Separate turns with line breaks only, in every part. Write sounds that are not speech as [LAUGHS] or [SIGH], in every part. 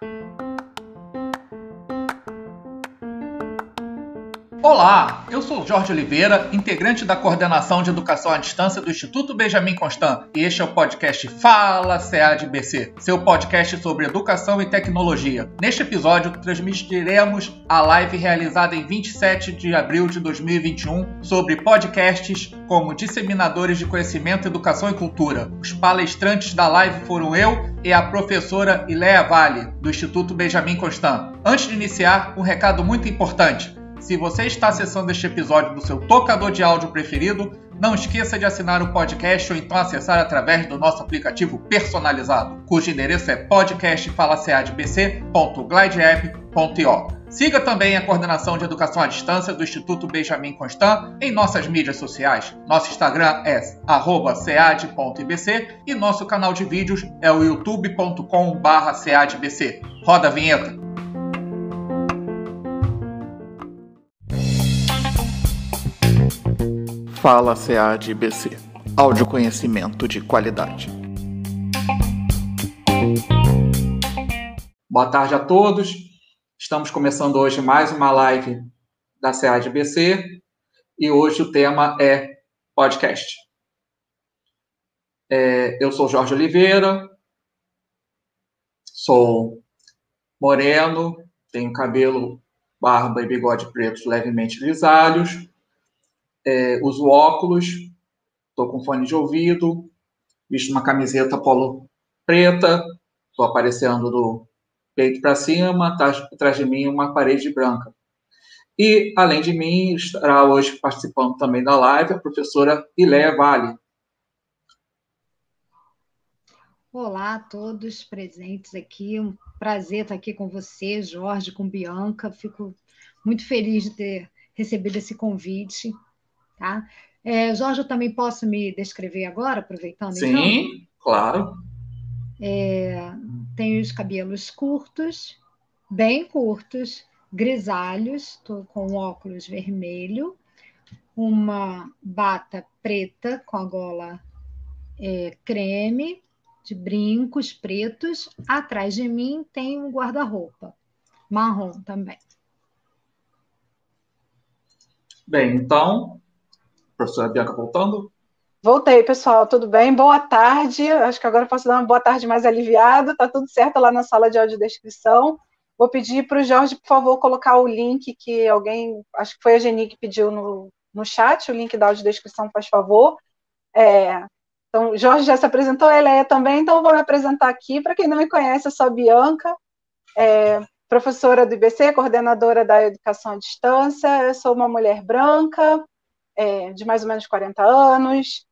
Thank you. Olá, eu sou Jorge Oliveira, integrante da coordenação de educação à distância do Instituto Benjamin Constant, e este é o podcast Fala CADBC, seu podcast sobre educação e tecnologia. Neste episódio, transmitiremos a live realizada em 27 de abril de 2021 sobre podcasts como disseminadores de conhecimento, educação e cultura. Os palestrantes da live foram eu e a professora Ileia Vale, do Instituto Benjamin Constant. Antes de iniciar, um recado muito importante. Se você está acessando este episódio do seu tocador de áudio preferido, não esqueça de assinar o podcast ou então acessar através do nosso aplicativo personalizado, cujo endereço é podcastfalaceadbc.glideapp.io. Siga também a coordenação de educação à distância do Instituto Benjamin Constant em nossas mídias sociais. Nosso Instagram é @cead.ibc e nosso canal de vídeos é o youtube.com/ceadbc. Roda a vinheta. Fala CAD BC. Áudio conhecimento de qualidade. Boa tarde a todos. Estamos começando hoje mais uma live da CAD BC e hoje o tema é podcast. É, eu sou Jorge Oliveira, sou moreno, tenho cabelo, barba e bigode pretos levemente grisalhos é, uso óculos, estou com fone de ouvido, visto uma camiseta polo preta, estou aparecendo do peito para cima, atrás de mim uma parede branca. E, além de mim, estará hoje participando também da live a professora Ileia Vale.
Olá a todos presentes aqui, um prazer estar aqui com você, Jorge, com Bianca. Fico muito feliz de ter recebido esse convite Tá? É, Jorge, eu também posso me descrever agora, aproveitando?
Sim, então? claro.
É, tenho os cabelos curtos, bem curtos, grisalhos, estou com óculos vermelho, uma bata preta com a gola é, creme, de brincos pretos. Atrás de mim tem um guarda-roupa marrom também.
Bem, então Professora Bianca voltando?
Voltei, pessoal, tudo bem? Boa tarde. Acho que agora posso dar uma boa tarde mais aliviada. Tá tudo certo lá na sala de audiodescrição. Vou pedir para o Jorge, por favor, colocar o link que alguém, acho que foi a Geni que pediu no, no chat, o link da audiodescrição, faz favor. É, então, Jorge já se apresentou, a Eleia também, então vou me apresentar aqui. Para quem não me conhece, eu sou a Bianca, é, professora do IBC, coordenadora da educação à distância. Eu sou uma mulher branca, é, de mais ou menos 40 anos,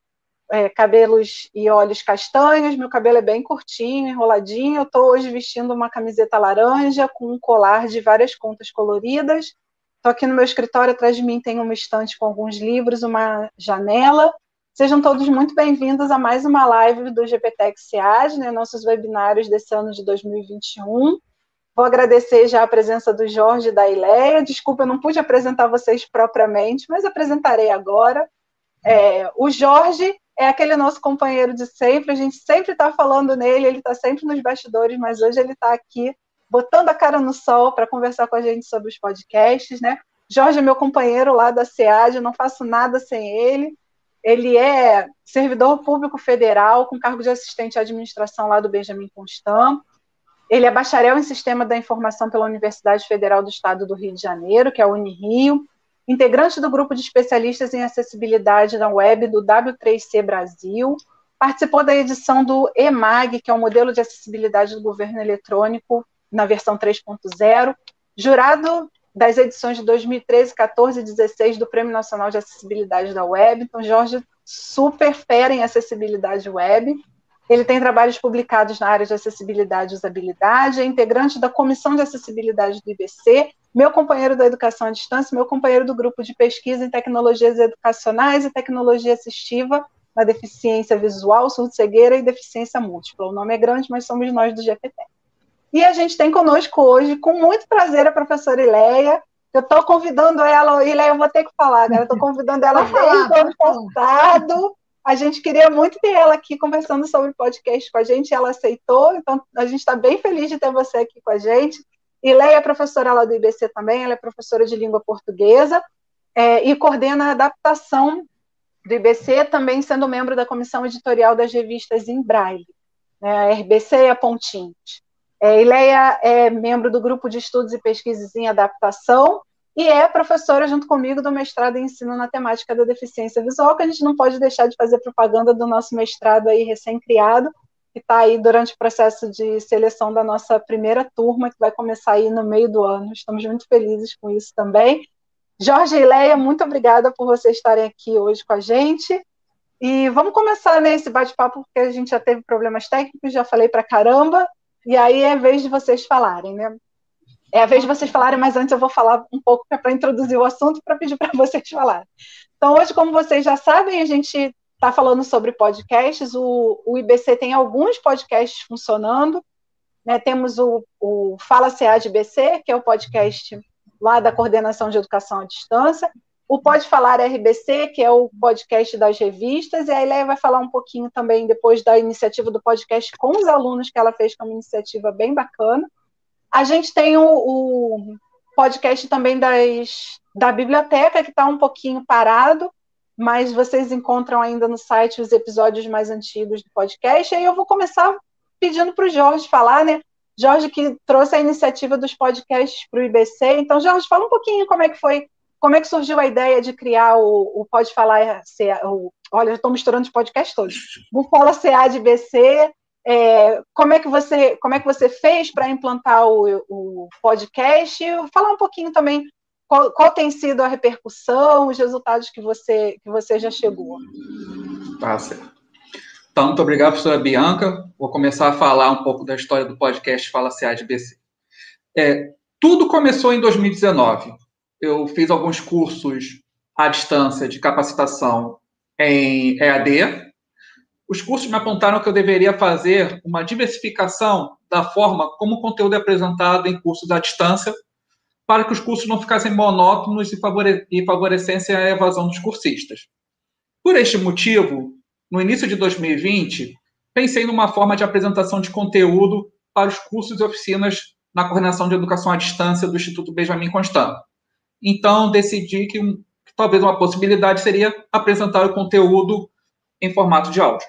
é, cabelos e olhos castanhos, meu cabelo é bem curtinho, enroladinho. Eu estou hoje vestindo uma camiseta laranja com um colar de várias contas coloridas. Estou aqui no meu escritório, atrás de mim tem uma estante com alguns livros, uma janela. Sejam todos muito bem-vindos a mais uma live do GPTEX SEAD, né, nossos webinários desse ano de 2021. Vou agradecer já a presença do Jorge e da Ileia. Desculpa, eu não pude apresentar vocês propriamente, mas apresentarei agora. É, o Jorge é aquele nosso companheiro de sempre, a gente sempre está falando nele, ele está sempre nos bastidores, mas hoje ele está aqui botando a cara no sol para conversar com a gente sobre os podcasts, né? Jorge é meu companheiro lá da SEAD, eu não faço nada sem ele. Ele é servidor público federal, com cargo de assistente à administração lá do Benjamin Constant. Ele é bacharel em Sistema da Informação pela Universidade Federal do Estado do Rio de Janeiro, que é a Unirio, integrante do grupo de especialistas em acessibilidade na web do W3C Brasil, participou da edição do EMAG, que é o modelo de acessibilidade do governo eletrônico na versão 3.0, jurado das edições de 2013, 14 e 16 do Prêmio Nacional de Acessibilidade da Web. Então, Jorge, super fera em acessibilidade web. Ele tem trabalhos publicados na área de acessibilidade e usabilidade, é integrante da Comissão de Acessibilidade do IBC, meu companheiro da Educação à Distância, meu companheiro do grupo de pesquisa em tecnologias educacionais e tecnologia assistiva na deficiência visual, surdo-cegueira e deficiência múltipla. O nome é grande, mas somos nós do GPT. E a gente tem conosco hoje, com muito prazer, a professora Ileia. Eu estou convidando ela, Ileia, eu vou ter que falar, né? Estou convidando ela desde o ano passado A gente queria muito ter ela aqui conversando sobre podcast com a gente, ela aceitou, então a gente está bem feliz de ter você aqui com a gente. E Leia é professora lá do IBC também, ela é professora de língua portuguesa é, e coordena a adaptação do IBC, também sendo membro da comissão editorial das revistas em Braille, né, RBC e a Pontinhos. É, Ileia é membro do grupo de estudos e pesquisas em adaptação e é professora junto comigo do mestrado em ensino na temática da deficiência visual, que a gente não pode deixar de fazer propaganda do nosso mestrado aí recém-criado, que está aí durante o processo de seleção da nossa primeira turma, que vai começar aí no meio do ano. Estamos muito felizes com isso também. Jorge e Leia, muito obrigada por vocês estarem aqui hoje com a gente. E vamos começar nesse né, bate-papo, porque a gente já teve problemas técnicos, já falei para caramba, e aí é vez de vocês falarem, né? É a vez de vocês falarem, mas antes eu vou falar um pouco para introduzir o assunto para pedir para [LAUGHS] vocês falarem. Então, hoje, como vocês já sabem, a gente está falando sobre podcasts. O, o, IBC tem alguns podcasts funcionando. Né? Temos o, o Fala CA de IBC, que é o podcast lá da Coordenação de Educação à Distância. O Pode Falar RBC, que é o podcast das revistas, e a Ileia vai falar um pouquinho também depois da iniciativa do podcast com os alunos que ela fez, que é uma iniciativa bem bacana. A gente tem o, o podcast também das, da biblioteca, que está um pouquinho parado, mas vocês encontram ainda no site os episódios mais antigos do podcast. E aí eu vou começar pedindo para o Jorge falar, né? Jorge que trouxe a iniciativa dos podcasts para o IBC. Então, Jorge, fala um pouquinho como é que foi, como é que surgiu a ideia de criar o, o Pode Falar CA, o, olha, eu estou misturando os podcasts todos. O Fala CA de IBC, é, como é que você como é que você fez para implantar o, o podcast? Falar um pouquinho também qual, qual, tem sido a repercussão, os resultados que você, que você já chegou?
Tá certo. Então, muito obrigado, professora Bianca. Vou começar a falar um pouco da história do podcast Fala CA de BC. É, tudo começou em 2019. Eu fiz alguns cursos à distância de capacitação em EAD. Os cursos me apontaram que eu deveria fazer uma diversificação da forma como o conteúdo é apresentado em cursos à distância para que os cursos não ficassem monótonos e, favore e favorecessem a evasão dos cursistas. Por este motivo, no início de 2020, pensei numa forma de apresentação de conteúdo para os cursos e oficinas na coordenação de educação à distância do Instituto Benjamin Constant. Então, decidi que, que talvez uma possibilidade seria apresentar o conteúdo em formato de áudio.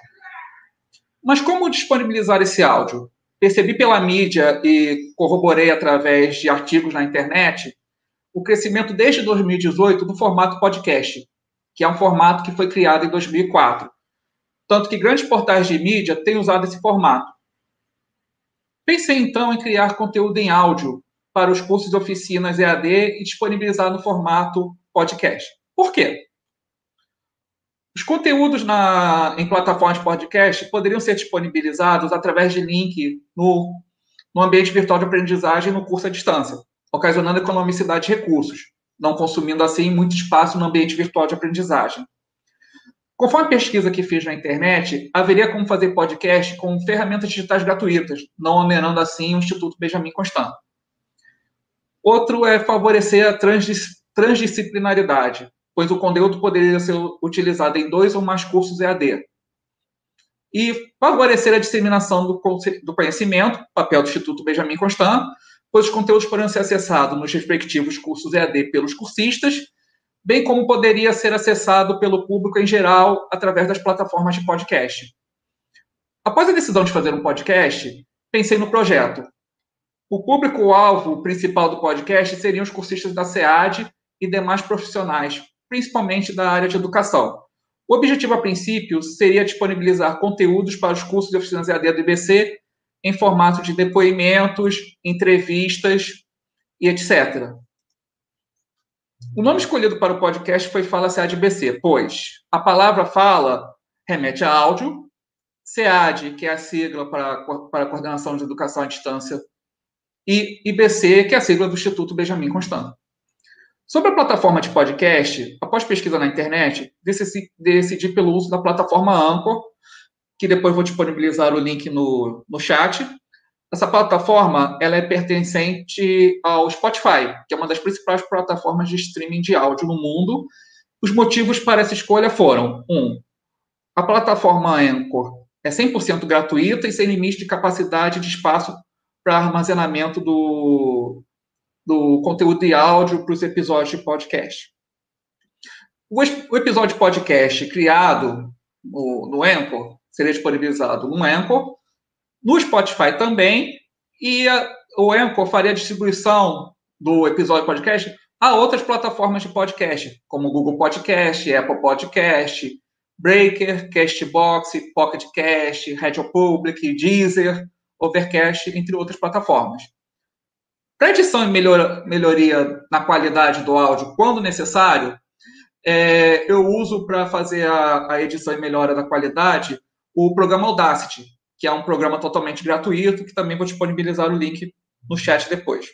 Mas como disponibilizar esse áudio? percebi pela mídia e corroborei através de artigos na internet o crescimento desde 2018 do formato podcast, que é um formato que foi criado em 2004. Tanto que grandes portais de mídia têm usado esse formato. Pensei então em criar conteúdo em áudio para os cursos e oficinas EAD e disponibilizar no formato podcast. Por quê? Os conteúdos na, em plataformas de podcast poderiam ser disponibilizados através de link no, no ambiente virtual de aprendizagem no curso à distância, ocasionando economicidade de recursos, não consumindo assim muito espaço no ambiente virtual de aprendizagem. Conforme a pesquisa que fiz na internet, haveria como fazer podcast com ferramentas digitais gratuitas, não onerando assim o Instituto Benjamin Constant. Outro é favorecer a transdisciplinaridade, pois o conteúdo poderia ser utilizado em dois ou mais cursos EAD. E favorecer a disseminação do, conhecimento, papel do Instituto Benjamin Constant, pois os conteúdos poderiam ser acessados nos respectivos cursos EAD pelos cursistas, bem como poderia ser acessado pelo público em geral através das plataformas de podcast. Após a decisão de fazer um podcast, pensei no projeto. O público-alvo principal do podcast seriam os cursistas da SEAD e demais profissionais, principalmente da área de educação. O objetivo, a princípio, seria disponibilizar conteúdos para os cursos de oficinas EAD do IBC em formato de depoimentos, entrevistas e etc. O nome escolhido para o podcast foi Fala SEAD IBC, pois a palavra fala remete a áudio, SEAD, que é a sigla para, para Coordenação de Educação à Distância, e IBC, que é a sigla do Instituto Benjamin Constant. Sobre a plataforma de podcast, após pesquisa na internet, decidi, decidi pelo uso da plataforma Anchor, que depois vou disponibilizar o link no, no chat. Essa plataforma ela é pertencente ao Spotify, que é uma das principais plataformas de streaming de áudio no mundo. Os motivos para essa escolha foram: um, A plataforma Anchor é 100% gratuita e sem limite de capacidade de espaço para armazenamento do, do conteúdo de áudio para os episódios de podcast. O, o episódio de podcast criado no, no Anchor seria disponibilizado no Anchor, no Spotify também, e a, o Anchor faria a distribuição do episódio podcast a outras plataformas de podcast, como Google Podcast, Apple Podcast, Breaker, Castbox, Pocket Cast, Radio Public, Deezer, Overcast, entre outras plataformas. Para edição e melhor, melhoria na qualidade do áudio, quando necessário, é, eu uso para fazer a, a, edição e melhora da qualidade o programa Audacity, que é um programa totalmente gratuito, que também vou disponibilizar o link no chat depois.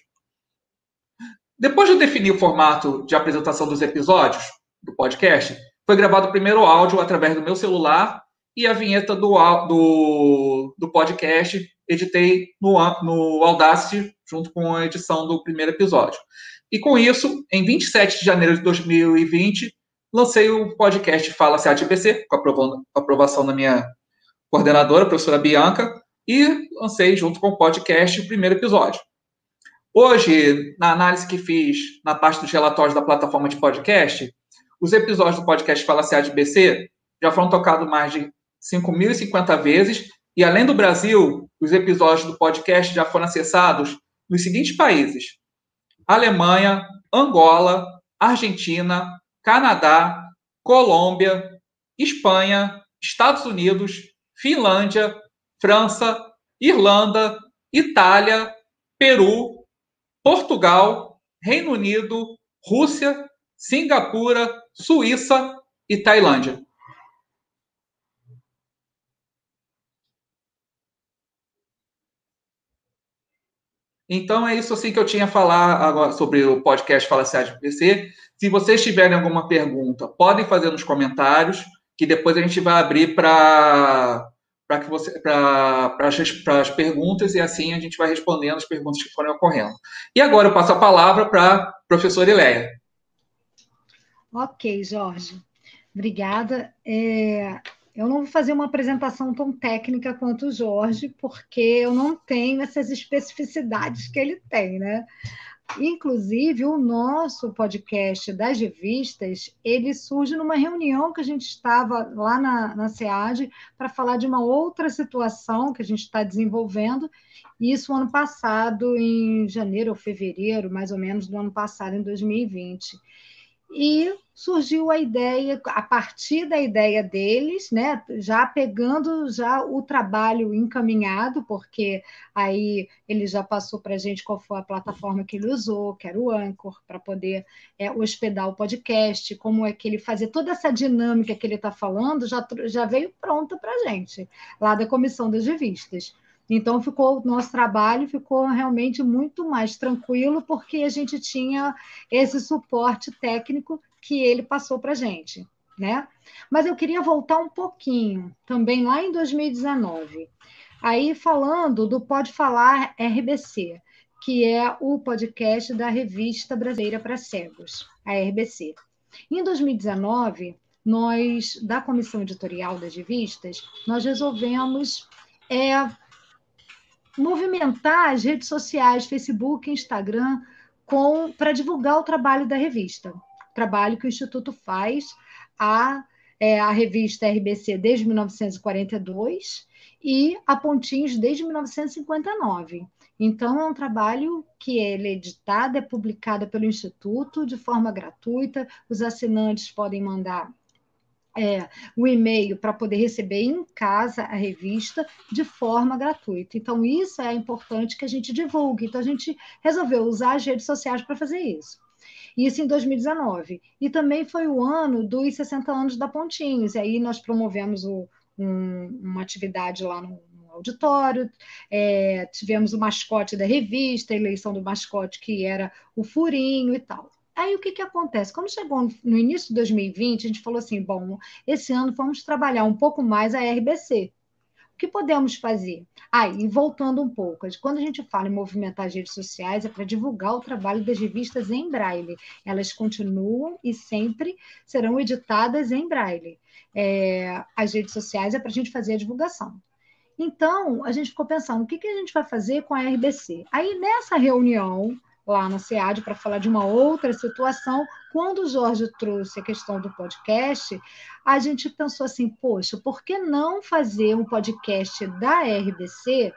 Depois de definir o formato de apresentação dos episódios do podcast, foi gravado o primeiro áudio através do meu celular e a vinheta do, do, do podcast editei no, no Audacity junto com a edição do primeiro episódio. E com isso, em 27 de janeiro de 2020, lancei o podcast Fala CATPC, com a aprovação da minha coordenadora, a professora Bianca, e lancei junto com o podcast o primeiro episódio. Hoje, na análise que fiz na parte dos relatórios da plataforma de podcast, os episódios do podcast Fala CATBC já foram tocados mais de 5.050 vezes, e além do Brasil, os episódios do podcast já foram acessados nos seguintes países: Alemanha, Angola, Argentina, Canadá, Colômbia, Espanha, Estados Unidos, Finlândia, França, Irlanda, Itália, Peru, Portugal, Reino Unido, Rússia, Singapura, Suíça e Tailândia. Então é isso assim que eu tinha a falar agora sobre o podcast Fala de PC. Se vocês tiverem alguma pergunta, podem fazer nos comentários, que depois a gente vai abrir para para que você para as perguntas e assim a gente vai respondendo as perguntas que forem ocorrendo. E agora eu passo a palavra para a professora Ileia.
Ok, Jorge. Obrigada. É, eu não vou fazer uma apresentação tão técnica quanto o Jorge, porque eu não tenho essas especificidades que ele tem, né? Inclusive, o nosso podcast das revistas, ele surge numa reunião que a gente estava lá na, na SEAD para falar de uma outra situação que a gente está desenvolvendo, isso ano passado, em janeiro ou fevereiro, mais ou menos, do ano passado, em 2020 e surgiu a ideia, a partir da ideia deles, né, já pegando já o trabalho encaminhado, porque aí ele já passou para a gente qual foi a plataforma que ele usou, que era o Anchor, para poder é, hospedar o podcast, como é que ele fazia toda essa dinâmica que ele está falando, já, já veio pronta para a gente, lá da comissão das revistas. Então, ficou o nosso trabalho ficou realmente muito mais tranquilo, porque a gente tinha esse suporte técnico que ele passou para a gente. Né? Mas eu queria voltar um pouquinho, também lá em 2019, aí falando do Pode Falar RBC, que é o podcast da Revista Brasileira para Cegos, a RBC. Em 2019, nós, da comissão editorial das revistas, nós resolvemos é, movimentar as redes sociais, Facebook, Instagram, para divulgar o trabalho da revista. Trabalho que o Instituto faz, a, é, a revista RBC desde 1942 e a Pontins desde 1959. Então, é um trabalho que é editado, é publicado pelo Instituto de forma gratuita, os assinantes podem mandar é, o e-mail para poder receber em casa a revista de forma gratuita. Então, isso é importante que a gente divulgue. Então, a gente resolveu usar as redes sociais para fazer isso. Isso em 2019. E também foi o ano dos 60 anos da Pontinhos. E aí nós promovemos o, um, uma atividade lá no, auditório, é, tivemos o mascote da revista, a eleição do mascote que era o Furinho e tal. Aí o que, que acontece? Quando chegou no início de 2020, a gente falou assim: bom, esse ano vamos trabalhar um pouco mais a RBC, O que podemos fazer? Ah, e voltando um pouco, quando a gente fala em movimentar as redes sociais, é para divulgar o trabalho das revistas em braille. Elas continuam e sempre serão editadas em braille. É, as redes sociais é para a gente fazer a divulgação. Então, a gente ficou pensando, o que, que a gente vai fazer com a RBC? Aí, nessa reunião, lá na SEAD para falar de uma outra situação. Quando o Jorge trouxe a questão do podcast, a gente pensou assim: poxa, por que não fazer um podcast da RBC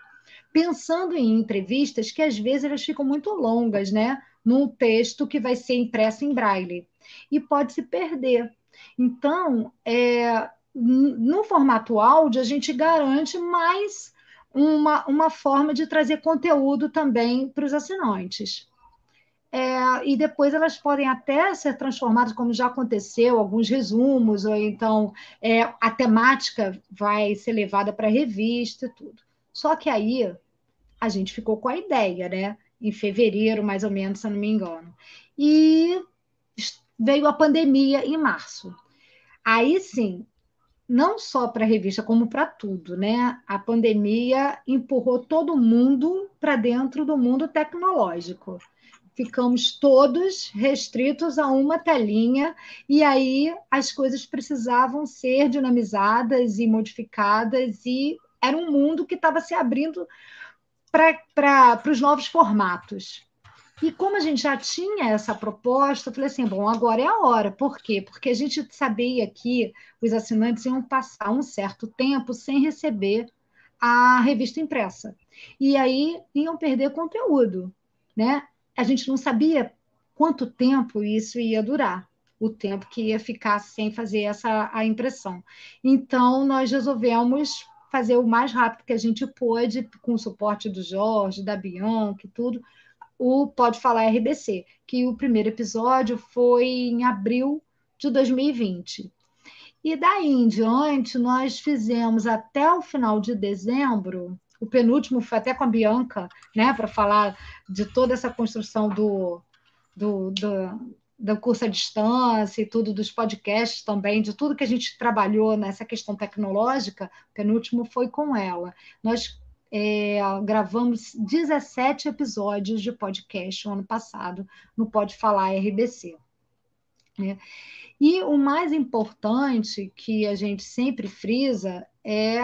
pensando em entrevistas que às vezes elas ficam muito longas, né? Num texto que vai ser impresso em braille e pode se perder. Então, é, no formato áudio, a gente garante mais uma, uma forma de trazer conteúdo também para os assinantes. É, e depois elas podem até ser transformadas, como já aconteceu, alguns resumos, ou então é, a temática vai ser levada para a revista e tudo. Só que aí a gente ficou com a ideia, né? Em fevereiro, mais ou menos, se eu não me engano. E veio a pandemia em março. Aí sim, não só para a revista, como para tudo, né? A pandemia empurrou todo mundo para dentro do mundo tecnológico ficamos todos restritos a uma telinha, e aí as coisas precisavam ser dinamizadas e modificadas, e era um mundo que estava se abrindo para os novos formatos. E como a gente já tinha essa proposta, eu falei assim: bom, agora é a hora. Por quê? Porque a gente sabia que os assinantes iam passar um certo tempo sem receber a revista impressa. E aí iam perder conteúdo. Né? A gente não sabia quanto tempo isso ia durar, o tempo que ia ficar sem fazer essa a impressão. Então, nós resolvemos fazer o mais rápido que a gente pôde, com o suporte do Jorge, da Bianca e tudo, o Pode Falar RBC, que o primeiro episódio foi em abril de 2020. E daí em diante, nós fizemos até o final de dezembro o penúltimo foi até com a Bianca, né, para falar de toda essa construção do, do, do, do curso à distância e tudo, dos podcasts também, de tudo que a gente trabalhou nessa questão tecnológica, o penúltimo foi com ela. Nós é, gravamos 17 episódios de podcast no ano passado, no Pode Falar RBC. Né? E o mais importante que a gente sempre frisa é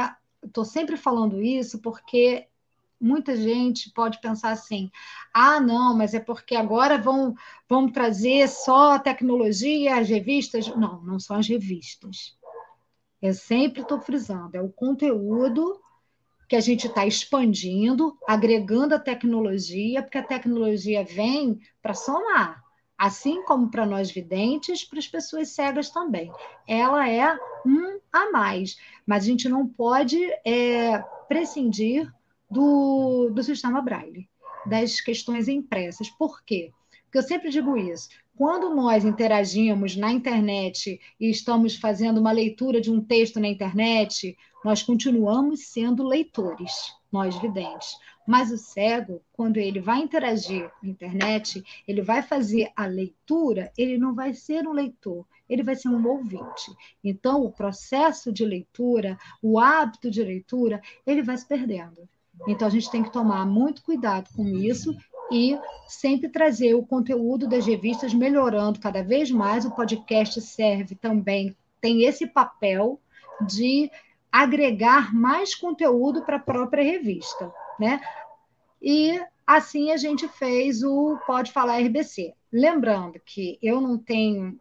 estou sempre falando isso porque muita gente pode pensar assim: ah, não, mas é porque agora vão, vão trazer só a tecnologia, as revistas. Não, não são as revistas. Eu sempre estou frisando, é o conteúdo que a gente está expandindo, agregando a tecnologia, porque a tecnologia vem para somar assim como para nós videntes, para as pessoas cegas também. Ela é um a mais, mas a gente não pode é, prescindir do, do sistema Braille, das questões impressas. Por quê? Porque eu sempre digo isso. Quando nós interagimos na internet e estamos fazendo uma leitura de um texto na internet, nós continuamos sendo leitores, nós videntes. Mas o cego, quando ele vai interagir na internet, ele vai fazer a leitura, ele não vai ser um leitor, ele vai ser um ouvinte. Então, o processo de leitura, o hábito de leitura, ele vai se perdendo. Então, a gente tem que tomar muito cuidado com isso e sempre trazer o conteúdo das revistas melhorando cada vez mais. O podcast serve também, tem esse papel de agregar mais conteúdo para a própria revista né? E assim a gente fez o Pode Falar RBC. Lembrando que eu não tenho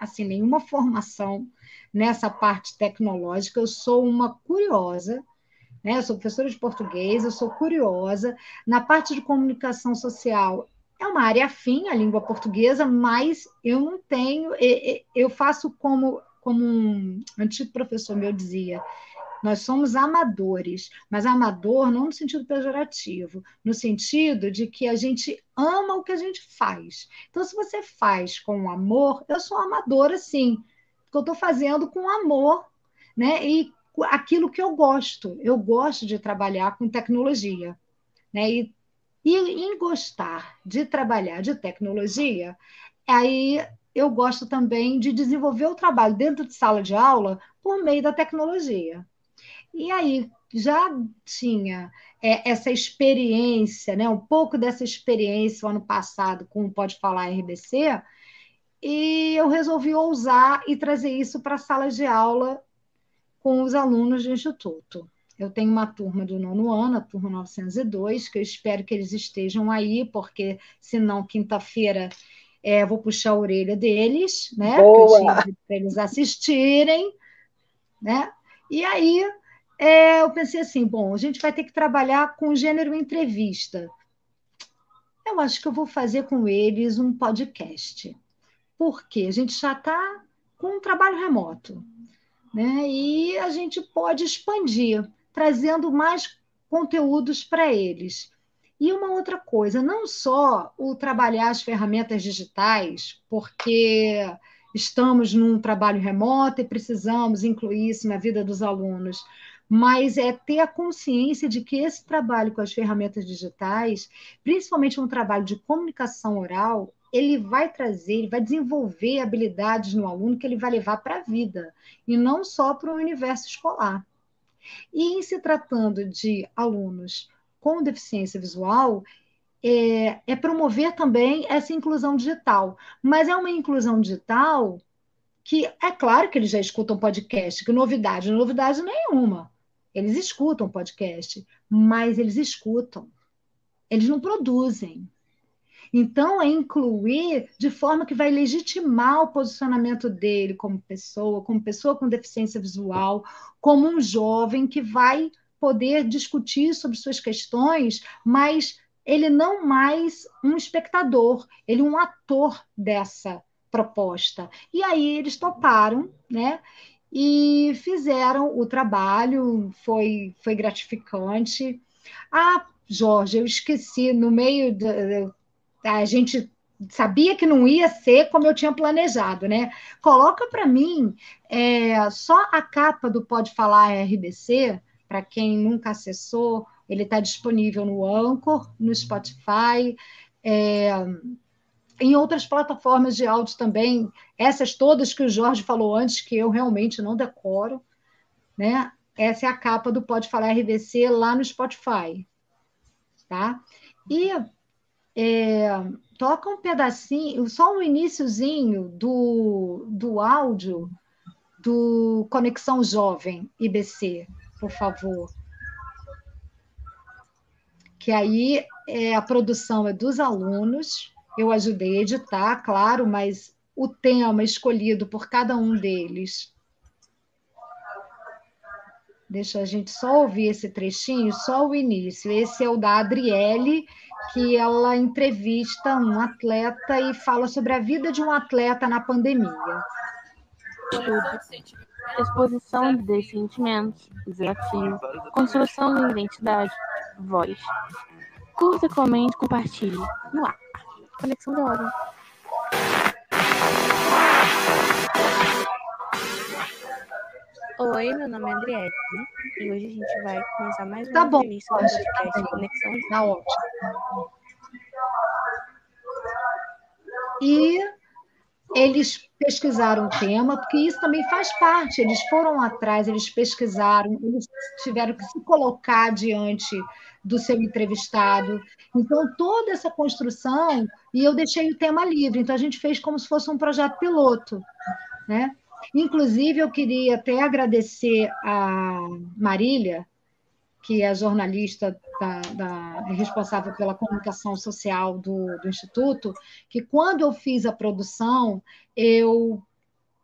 assim nenhuma formação nessa parte tecnológica, eu sou uma curiosa, né? Eu sou professora de português, eu sou curiosa. Na parte de comunicação social, é uma área afim à língua portuguesa, mas eu não tenho, eu faço como, como um antigo professor meu dizia, nós somos amadores, mas amador não no sentido pejorativo, no sentido de que a gente ama o que a gente faz. Então, se você faz com amor, eu sou amadora sim, porque eu estou fazendo com amor, né? E aquilo que eu gosto. Eu gosto de trabalhar com tecnologia, né? E, e em gostar de trabalhar de tecnologia, aí eu gosto também de desenvolver o trabalho dentro de sala de aula por meio da tecnologia. E aí, já tinha é, essa experiência, né, um pouco dessa experiência o ano passado com o Pode Falar RBC, e eu resolvi ousar e trazer isso para a sala de aula com os alunos do Instituto. Eu tenho uma turma do nono ano, a turma 902, que eu espero que eles estejam aí, porque senão quinta-feira é, vou puxar a orelha deles, né? Para eles assistirem, né? E aí é, eu pensei assim, bom, a gente vai ter que trabalhar com o gênero entrevista. Eu acho que eu vou fazer com eles um podcast. Porque a gente já está com um trabalho remoto, né? E a gente pode expandir, trazendo mais conteúdos para eles. E uma outra coisa, não só o trabalhar as ferramentas digitais, porque estamos num trabalho remoto e precisamos incluir isso na vida dos alunos, mas é ter a consciência de que esse trabalho com as ferramentas digitais, principalmente um trabalho de comunicação oral, ele vai trazer, ele vai desenvolver habilidades no aluno que ele vai levar para a vida, e não só para o universo escolar. E em se tratando de alunos com deficiência visual, é, é, promover também essa inclusão digital. Mas é uma inclusão digital que é claro que eles já escutam podcast, que novidade, novidade nenhuma. Eles escutam podcast, mas eles escutam. Eles não produzem. Então, é incluir de forma que vai legitimar o posicionamento dele como pessoa, como pessoa com deficiência visual, como um jovem que vai poder discutir sobre suas questões, mas ele não mais um espectador, ele um ator dessa proposta. E aí eles toparam, né? E fizeram o trabalho, foi, foi gratificante. Ah, Jorge, eu esqueci, no meio da. A gente sabia que não ia ser como eu tinha planejado, né? Coloca para mim é, só a capa do Pode Falar RBC, para quem nunca acessou, ele está disponível no Anchor, no Spotify, é, em outras plataformas de áudio também, essas todas que o Jorge falou antes, que eu realmente não decoro, né? Essa é a capa do Pode Falar RBC lá no Spotify, tá? E é, toca um pedacinho, só um iníciozinho do, do áudio do Conexão Jovem IBC, por favor. Que aí é, a produção é dos alunos, eu ajudei a editar, claro, mas o tema escolhido por cada um deles. Deixa a gente só ouvir esse trechinho, só o início. Esse é o da Adriele, que ela entrevista um atleta e fala sobre a vida de um atleta na pandemia.
Exposição de sentimentos, desafio, construção da identidade, voz. Curta, comente, compartilhe. No ar. Conexão de ordem. Oi, meu nome é Adriele e hoje a gente vai começar mais uma
tá bom,
entrevista do podcast Conexão de
Tá ótimo. E eles pesquisaram o tema, porque isso também faz parte. Eles foram atrás, eles pesquisaram, eles tiveram que se colocar diante do seu entrevistado. Então, toda essa construção, e eu deixei o tema livre, então a gente fez como se fosse um projeto piloto. Né? Inclusive, eu queria até agradecer a Marília, que é jornalista da, da, responsável pela comunicação social do, do Instituto, que quando eu fiz a produção, eu,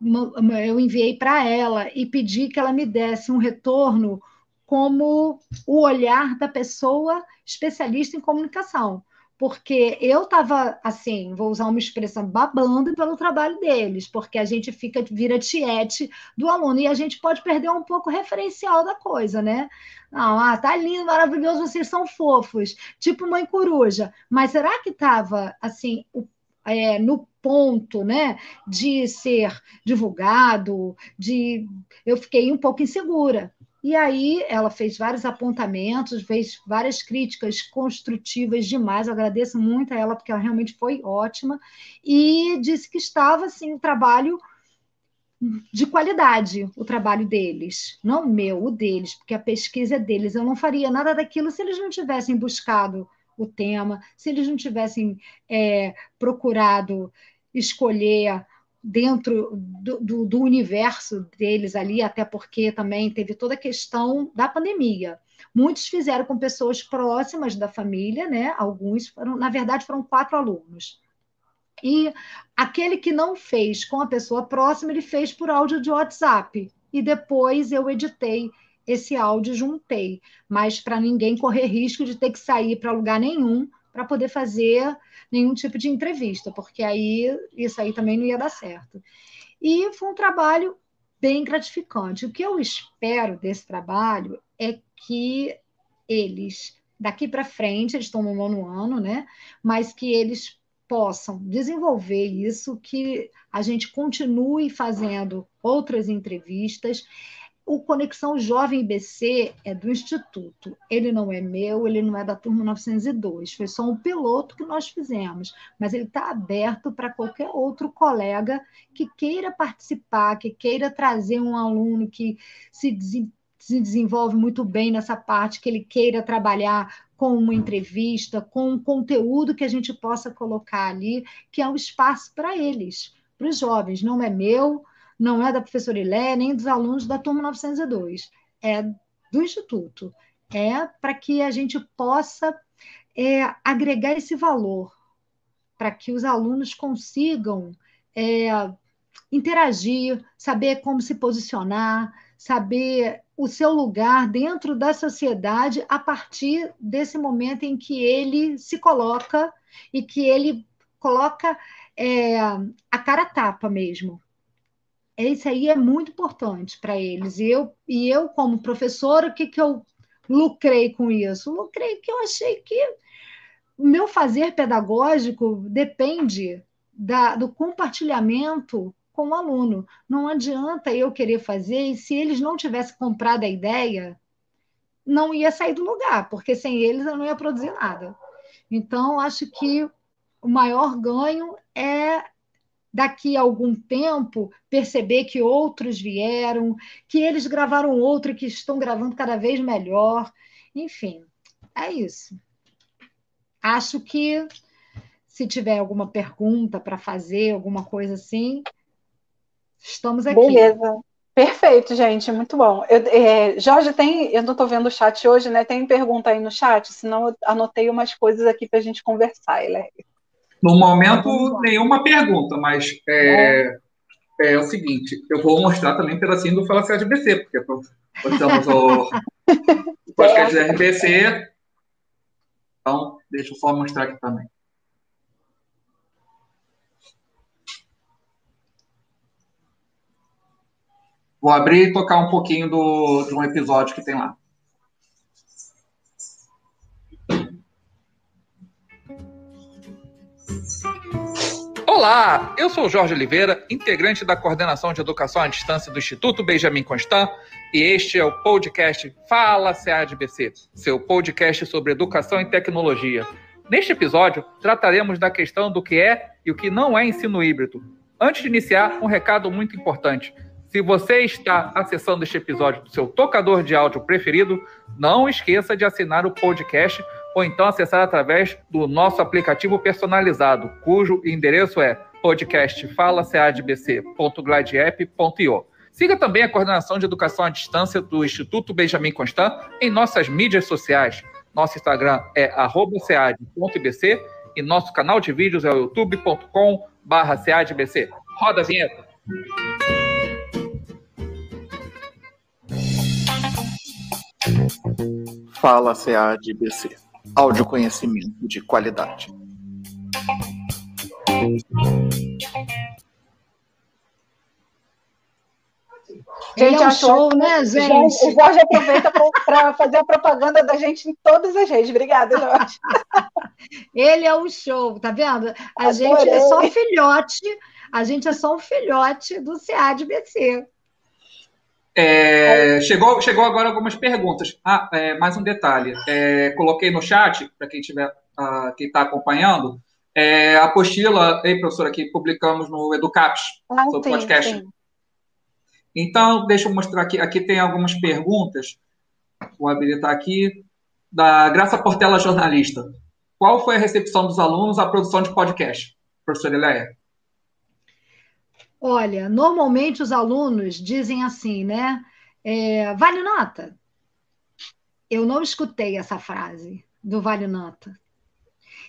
eu enviei para ela e pedi que ela me desse um retorno como o olhar da pessoa especialista em comunicação porque eu estava, assim, vou usar uma expressão, babando pelo trabalho deles, porque a gente fica, vira tiete do aluno, e a gente pode perder um pouco o referencial da coisa, né? Não, ah, tá lindo, maravilhoso, vocês são fofos, tipo mãe coruja, mas será que estava, assim, o, é, no ponto, né, de ser divulgado, de... Eu fiquei um pouco insegura, e aí ela fez vários apontamentos, fez várias críticas construtivas demais. Eu agradeço muito a ela porque ela realmente foi ótima e disse que estava assim o trabalho de qualidade o trabalho deles, não o meu, o deles, porque a pesquisa é deles. Eu não faria nada daquilo se eles não tivessem buscado o tema, se eles não tivessem é, procurado escolher dentro do, do, do, universo deles ali, até porque também teve toda a questão da pandemia. Muitos fizeram com pessoas próximas da família, né? Alguns foram, na verdade, foram quatro alunos. E aquele que não fez com a pessoa próxima, ele fez por áudio de WhatsApp. E depois eu editei esse áudio juntei, mas para ninguém correr risco de ter que sair para lugar nenhum para poder fazer nenhum tipo de entrevista, porque aí isso aí também não ia dar certo. E foi um trabalho bem gratificante. O que eu espero desse trabalho é que eles, daqui para frente, eles estão no nono ano, né? Mas que eles possam desenvolver isso, que a gente continue fazendo outras entrevistas. O Conexão Jovem IBC é do Instituto. Ele não é meu, ele não é da turma 902. Foi só um piloto que nós fizemos, mas ele está aberto para qualquer outro colega que queira participar, que queira trazer um aluno que se, se desenvolve muito bem nessa parte, que ele queira trabalhar com uma entrevista, com um conteúdo que a gente possa colocar ali, que é um espaço para eles, para os jovens. Não é meu, não é da professora Ilé, nem dos alunos da turma 902, é do Instituto. É para que a gente possa é, agregar esse valor, para que os alunos consigam é, interagir, saber como se posicionar, saber o seu lugar dentro da sociedade a partir desse momento em que ele se coloca e que ele coloca é, a cara tapa mesmo. Isso aí é muito importante para eles. E eu, e eu, como professora, o que, que eu lucrei com isso? Lucrei que eu achei que o meu fazer pedagógico depende da, do compartilhamento com o aluno. Não adianta eu querer fazer e se eles não tivessem comprado a ideia, não ia sair do lugar, porque sem eles eu não ia produzir nada. Então, acho que o maior ganho é daqui a algum tempo perceber que outros vieram, que eles gravaram outro e que estão gravando cada vez melhor. Enfim, é isso. Acho que se tiver alguma pergunta para fazer, alguma coisa assim, Estamos aqui.
Beleza. Perfeito, gente, muito bom. Eu, é, Jorge, tem, eu não estou vendo o chat hoje, né? Tem pergunta aí no chat, senão eu anotei umas coisas aqui para a gente conversar, Hilaire.
No momento, nenhuma pergunta, mas é, é, é, o seguinte, eu vou mostrar também um pedacinho do Fala de RBC, porque postamos [LAUGHS] o podcast da RBC. Então, deixa eu só mostrar aqui também. Vou abrir e tocar um pouquinho do, de um episódio que tem lá. Olá, eu sou Jorge Oliveira, integrante da coordenação de educação à distância do Instituto Benjamin Constant, e este é o podcast Fala CADBC, seu podcast sobre educação e tecnologia. Neste episódio, trataremos da questão do que é e o que não é ensino híbrido. Antes de iniciar, um recado muito importante. Se você está acessando este episódio do seu tocador de áudio preferido, não esqueça de assinar o podcast ou então acessar através do nosso aplicativo personalizado, cujo endereço é podcastfalaceadbc.glideapp.io. Siga também a coordenação de educação à distância do Instituto Benjamin Constant em nossas mídias sociais. Nosso Instagram é @cead.ibc e nosso canal de vídeos é o youtube.com/ceadbc. Roda a vinheta. Fala CA. Áudio conhecimento de qualidade.
Gente, é um show, né, gente?
O Jorge aproveita para fazer a propaganda da gente em todas as redes. Obrigada, Jorge.
Ele é um show, tá vendo? A Adorei. gente é só um filhote, a gente é só um filhote do CA de BC.
É, chegou, chegou agora algumas perguntas. Ah, é, mais um detalhe. É, coloquei no chat, para quem estiver uh, quem está acompanhando, é, a apostila, ei, professora, que publicamos no Educaps, ah,
seu podcast. Sim.
Então, deixa eu mostrar aqui. Aqui tem algumas perguntas. Vou habilitar aqui. Da Graça Portela, jornalista. Qual foi a recepção dos alunos à produção de podcast, professora Eleia?
Olha, normalmente os alunos dizem assim, né? É, vale nota? Eu não escutei essa frase do vale nota.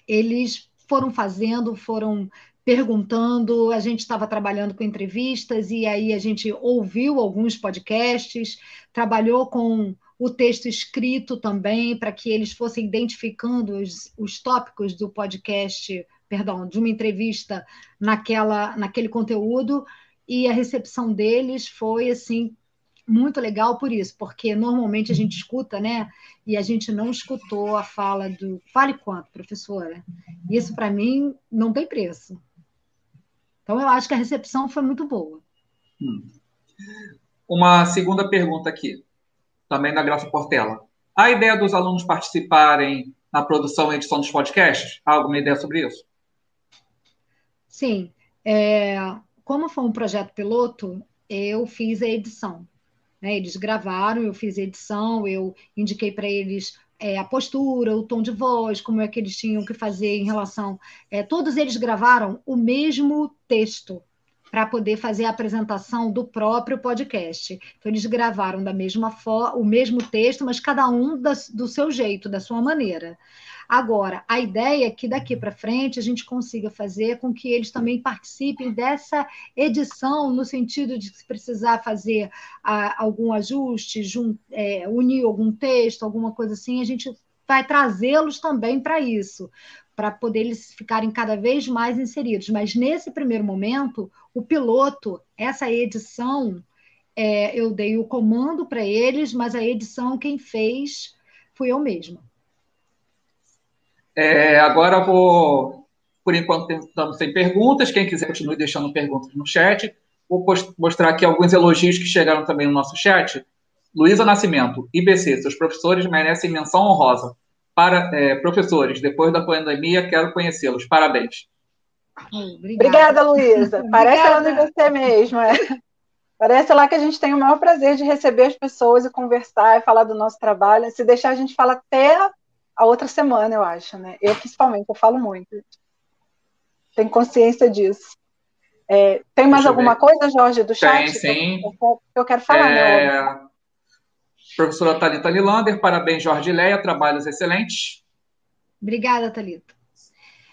Eles foram fazendo, foram perguntando, a gente estava trabalhando com entrevistas e aí a gente ouviu alguns podcasts, trabalhou com o texto escrito também, para que eles fossem identificando os, os tópicos do podcast, perdão, de uma entrevista naquela, naquele conteúdo, e a recepção deles foi assim muito legal por isso, porque normalmente a gente escuta, né? E a gente não escutou a fala do fale quanto, professora. Isso para mim não tem preço. Então, eu acho que a recepção foi muito boa. Hum.
Uma segunda pergunta aqui, também da Graça Portela. A ideia dos alunos participarem na produção e edição dos podcasts? Há alguma ideia sobre isso?
Sim. É, como foi um projeto piloto, eu fiz a edição. Né? Eles gravaram, eu fiz a edição, eu indiquei para eles é, a postura, o tom de voz, como é que eles tinham que fazer em relação. É, todos eles gravaram o mesmo texto para poder fazer a apresentação do próprio podcast. Então, eles gravaram da mesma o mesmo texto, mas cada um da, do seu jeito, da sua maneira. Agora, a ideia é que daqui para frente a gente consiga fazer com que eles também participem dessa edição, no sentido de se precisar fazer ah, algum ajuste, jun, é, unir algum texto, alguma coisa assim, a gente vai trazê-los também para isso, para poder eles ficarem cada vez mais inseridos. Mas nesse primeiro momento, o piloto, essa edição, é, eu dei o comando para eles, mas a edição quem fez fui eu mesma.
É, agora vou, por enquanto, estamos sem perguntas. Quem quiser, continue deixando perguntas no chat. Vou mostrar aqui alguns elogios que chegaram também no nosso chat. Luísa Nascimento, IBC, seus professores merecem menção honrosa. Para, é, professores, depois da pandemia, quero conhecê-los. Parabéns.
Obrigada, Obrigada Luísa. Parece lá no IBC mesmo. É. Parece lá que a gente tem o maior prazer de receber as pessoas e conversar e falar do nosso trabalho. Se deixar, a gente fala até a outra semana, eu acho, né? Eu, principalmente, eu falo muito. Tenho consciência disso. É, tem mais alguma ver. coisa, Jorge, do chat?
Tem, sim.
Eu, eu quero falar, né, é...
né? Professora Thalita Lilander, parabéns, Jorge Leia, trabalhos excelentes.
Obrigada, Thalita.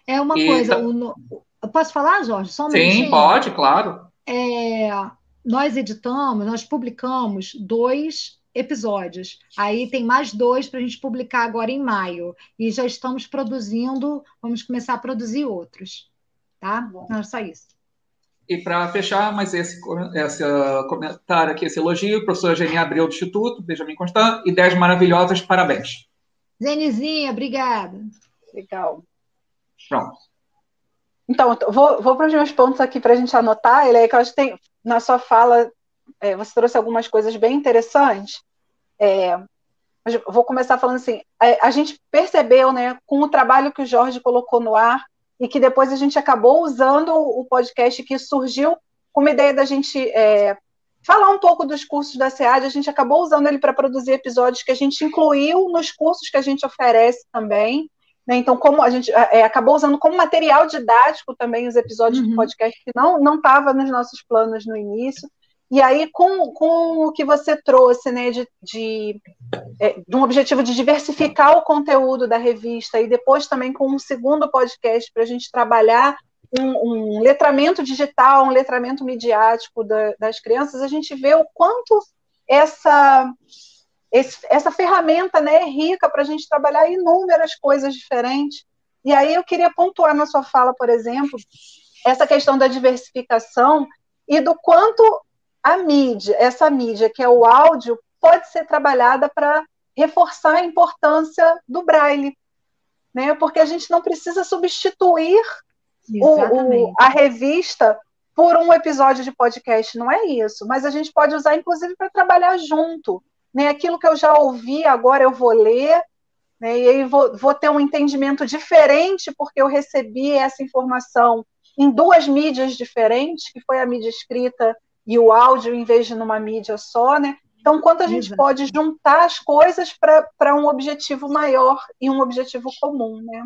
É uma e coisa, tá... o, eu posso falar, Jorge? Só um
Sim, minutinho? pode, claro.
É, nós editamos, nós publicamos dois episódios. Aí tem mais dois para a gente publicar agora em maio. E já estamos produzindo, vamos começar a produzir outros. Tá? Bom. Não é só isso.
E para fechar, mas esse, esse comentário aqui, esse elogio, professora Genia Abreu do Instituto, Benjamin Constant, ideias maravilhosas, parabéns.
Zenizinha, obrigada.
Legal.
Pronto.
Então, vou, vou para os meus pontos aqui para a gente anotar. Ele é que eu acho que tem, na sua fala é, você trouxe algumas coisas bem interessantes. É, vou começar falando assim: a, a, gente percebeu, né, com o trabalho que o Jorge colocou no ar e que depois a gente acabou usando o podcast que surgiu com uma ideia da gente é, falar um pouco dos cursos da SEAD. A gente acabou usando ele para produzir episódios que a gente incluiu nos cursos que a gente oferece também. Né? Então, como a gente é, acabou usando como material didático também os episódios uhum. do podcast que não estava nos nossos planos no início. E aí, com, com o que você trouxe, né, de, de, é, de, um objetivo de diversificar o conteúdo da revista, e depois também com um segundo podcast para a gente trabalhar um, um, letramento digital, um letramento midiático da, das crianças, a gente vê o quanto essa, esse, essa ferramenta né, é rica para a gente trabalhar inúmeras coisas diferentes. E aí eu queria pontuar na sua fala, por exemplo, essa questão da diversificação e do quanto a mídia, essa mídia que é o áudio, pode ser trabalhada para reforçar a importância do braille, né? Porque a gente não precisa substituir o, o, a revista por um episódio de podcast, não é isso. Mas a gente pode usar, inclusive, para trabalhar junto. Né? Aquilo que eu já ouvi, agora eu vou ler, né? e aí vou, vou ter um entendimento diferente, porque eu recebi essa informação em duas mídias diferentes, que foi a mídia escrita e o áudio em vez de numa mídia só, né? Então, quanto a gente Exato. pode juntar as coisas para um objetivo maior e um objetivo comum, né?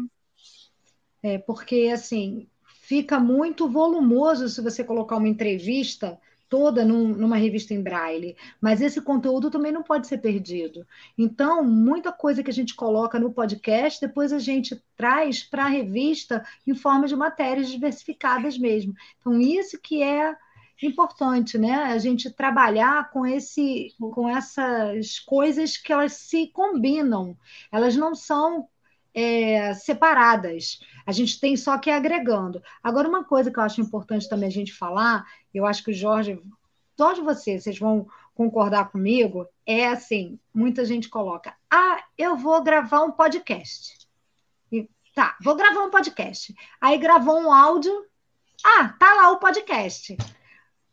É, porque, assim, fica muito volumoso se você colocar uma entrevista toda num, numa revista em braille, mas esse conteúdo também não pode ser perdido. Então, muita coisa que a gente coloca no podcast, depois a gente traz para a revista em forma de matérias diversificadas mesmo. Então, isso que é importante, né? A gente trabalhar com esse, com essas coisas que elas se combinam. Elas não são é, separadas. A gente tem só que ir agregando. Agora, uma coisa que eu acho importante também a gente falar, eu acho que o Jorge, vocês, vocês vão concordar comigo, é assim: muita gente coloca, ah, eu vou gravar um podcast. E, tá, vou gravar um podcast. Aí gravou um áudio, ah, tá lá o podcast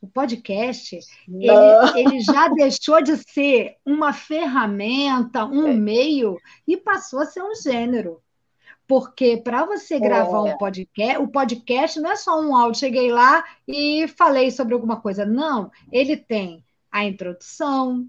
o podcast ele, ele, já deixou de ser uma ferramenta, um é. meio, e passou a ser um gênero. Porque para você gravar é. um podcast, o podcast não é só um áudio, cheguei lá e falei sobre alguma coisa. Não, ele tem a introdução,